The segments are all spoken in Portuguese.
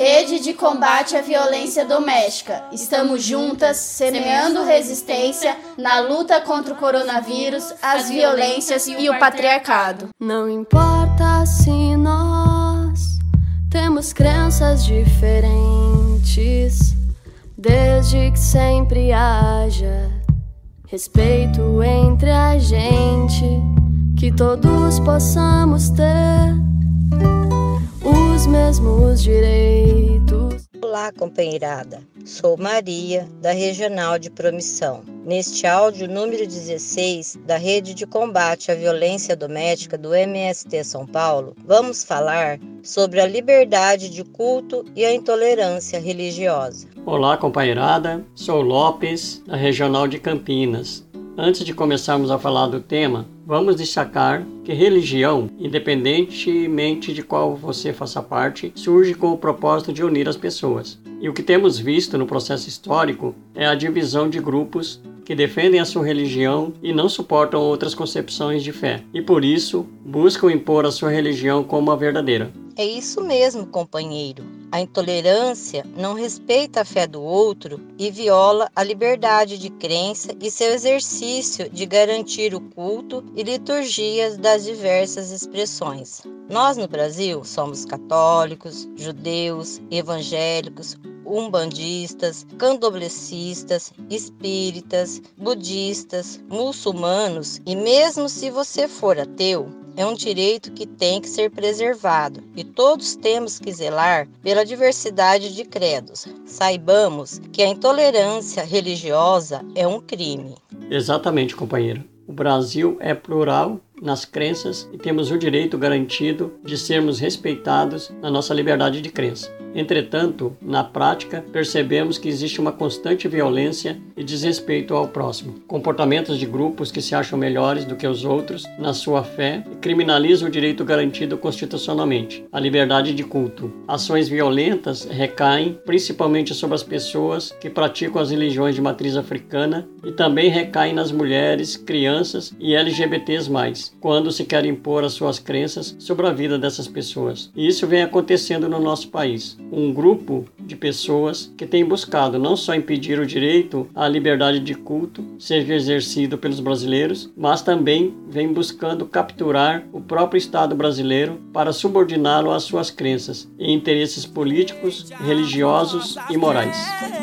Rede de combate à violência doméstica. Estamos juntas, semeando resistência na luta contra o coronavírus, as violências e o patriarcado. Não importa se nós temos crenças diferentes, desde que sempre haja respeito entre a gente, que todos possamos ter os mesmos direitos. Olá, companheirada. Sou Maria, da Regional de Promissão. Neste áudio número 16 da Rede de Combate à Violência Doméstica do MST São Paulo, vamos falar sobre a liberdade de culto e a intolerância religiosa. Olá, companheirada. Sou Lopes, da Regional de Campinas. Antes de começarmos a falar do tema, vamos destacar que religião, independentemente de qual você faça parte, surge com o propósito de unir as pessoas. E o que temos visto no processo histórico é a divisão de grupos que defendem a sua religião e não suportam outras concepções de fé, e por isso buscam impor a sua religião como a verdadeira. É isso mesmo, companheiro. A intolerância não respeita a fé do outro e viola a liberdade de crença e seu exercício de garantir o culto e liturgias das diversas expressões. Nós no Brasil somos católicos, judeus, evangélicos, umbandistas, candomblecistas, espíritas, budistas, muçulmanos e mesmo se você for ateu, é um direito que tem que ser preservado e todos temos que zelar pela diversidade de credos. Saibamos que a intolerância religiosa é um crime. Exatamente, companheiro. O Brasil é plural nas crenças e temos o direito garantido de sermos respeitados na nossa liberdade de crença. Entretanto, na prática, percebemos que existe uma constante violência e desrespeito ao próximo, comportamentos de grupos que se acham melhores do que os outros na sua fé e criminalizam o direito garantido constitucionalmente, a liberdade de culto. Ações violentas recaem principalmente sobre as pessoas que praticam as religiões de matriz africana e também recaem nas mulheres, crianças e LGBTs+, quando se quer impor as suas crenças sobre a vida dessas pessoas. E isso vem acontecendo no nosso país um grupo de pessoas que tem buscado não só impedir o direito à liberdade de culto seja exercido pelos brasileiros, mas também vem buscando capturar o próprio Estado brasileiro para subordiná-lo às suas crenças e interesses políticos, religiosos e morais.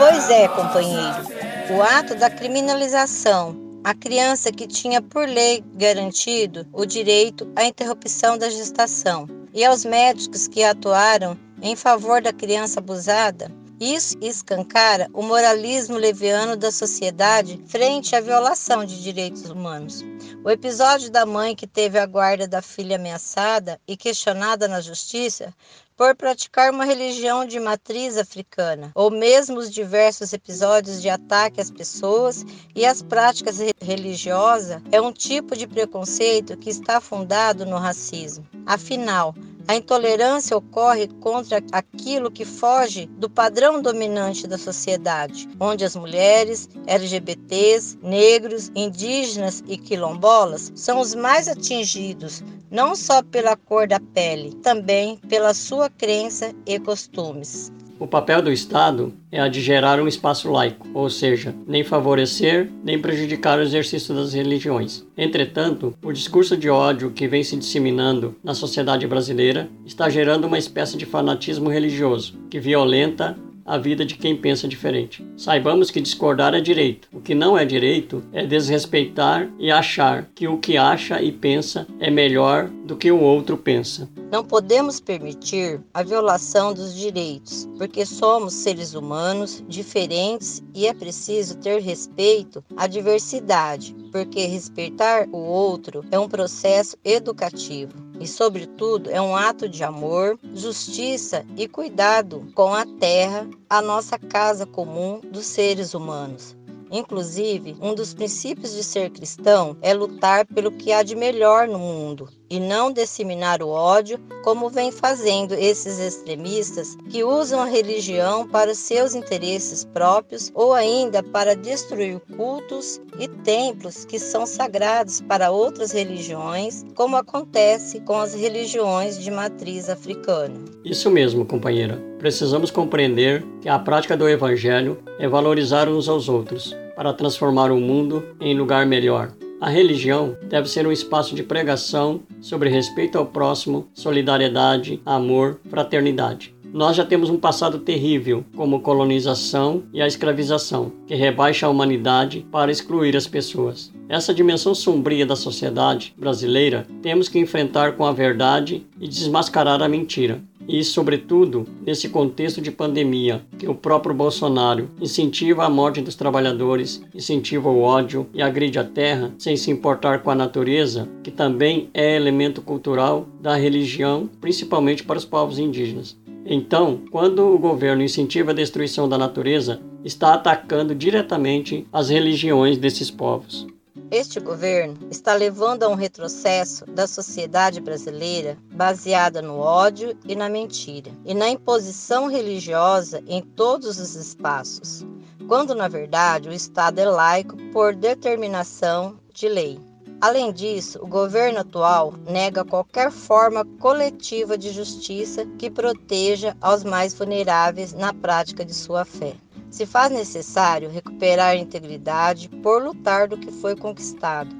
Pois é, companheiro. O ato da criminalização a criança que tinha por lei garantido o direito à interrupção da gestação e aos médicos que atuaram em favor da criança abusada. Isso escancara o moralismo leviano da sociedade frente à violação de direitos humanos. O episódio da mãe que teve a guarda da filha ameaçada e questionada na justiça por praticar uma religião de matriz africana, ou mesmo os diversos episódios de ataque às pessoas e às práticas religiosas, é um tipo de preconceito que está fundado no racismo. Afinal, a intolerância ocorre contra aquilo que foge do padrão dominante da sociedade, onde as mulheres, LGBTs, negros, indígenas e quilombolas são os mais atingidos, não só pela cor da pele, também pela sua crença e costumes. O papel do Estado é a de gerar um espaço laico, ou seja, nem favorecer nem prejudicar o exercício das religiões. Entretanto, o discurso de ódio que vem se disseminando na sociedade brasileira está gerando uma espécie de fanatismo religioso que violenta a vida de quem pensa diferente. Saibamos que discordar é direito. O que não é direito é desrespeitar e achar que o que acha e pensa é melhor do que o outro pensa. Não podemos permitir a violação dos direitos, porque somos seres humanos diferentes e é preciso ter respeito à diversidade, porque respeitar o outro é um processo educativo e, sobretudo, é um ato de amor, justiça e cuidado com a terra, a nossa casa comum dos seres humanos. Inclusive, um dos princípios de ser cristão é lutar pelo que há de melhor no mundo e não disseminar o ódio, como vem fazendo esses extremistas que usam a religião para seus interesses próprios ou ainda para destruir cultos e templos que são sagrados para outras religiões, como acontece com as religiões de matriz africana. Isso mesmo, companheira. Precisamos compreender que a prática do evangelho é valorizar uns aos outros para transformar o mundo em lugar melhor. A religião deve ser um espaço de pregação sobre respeito ao próximo, solidariedade, amor, fraternidade. Nós já temos um passado terrível, como colonização e a escravização, que rebaixa a humanidade para excluir as pessoas. Essa dimensão sombria da sociedade brasileira temos que enfrentar com a verdade e desmascarar a mentira e, sobretudo, nesse contexto de pandemia, que o próprio Bolsonaro incentiva a morte dos trabalhadores, incentiva o ódio e agride a terra sem se importar com a natureza, que também é elemento cultural da religião, principalmente para os povos indígenas. Então, quando o governo incentiva a destruição da natureza, está atacando diretamente as religiões desses povos. Este governo está levando a um retrocesso da sociedade brasileira baseada no ódio e na mentira, e na imposição religiosa em todos os espaços, quando na verdade o Estado é laico por determinação de lei. Além disso, o governo atual nega qualquer forma coletiva de justiça que proteja aos mais vulneráveis na prática de sua fé. Se faz necessário recuperar a integridade por lutar do que foi conquistado,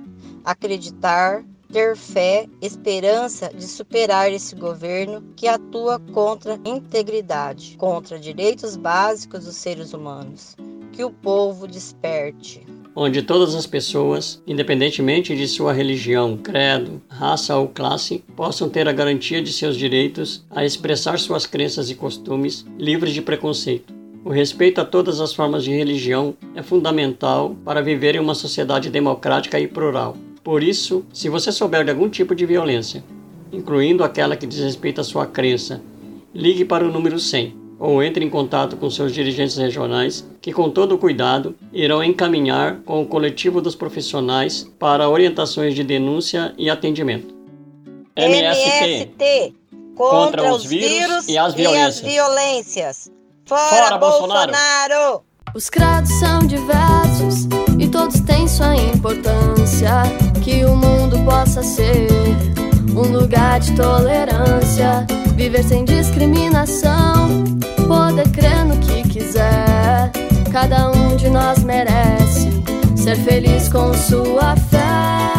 acreditar, ter fé, esperança de superar esse governo que atua contra a integridade, contra direitos básicos dos seres humanos. Que o povo desperte. Onde todas as pessoas, independentemente de sua religião, credo, raça ou classe, possam ter a garantia de seus direitos a expressar suas crenças e costumes livres de preconceito o respeito a todas as formas de religião é fundamental para viver em uma sociedade democrática e plural. Por isso, se você souber de algum tipo de violência, incluindo aquela que desrespeita a sua crença, ligue para o número 100 ou entre em contato com seus dirigentes regionais, que com todo cuidado irão encaminhar com o coletivo dos profissionais para orientações de denúncia e atendimento. MST, MST contra, contra, os vírus, vírus e as violências. E as violências. Fora, Fora Bolsonaro. Bolsonaro! Os credos são diversos e todos têm sua importância. Que o mundo possa ser um lugar de tolerância, viver sem discriminação, poder crer no que quiser. Cada um de nós merece ser feliz com sua fé.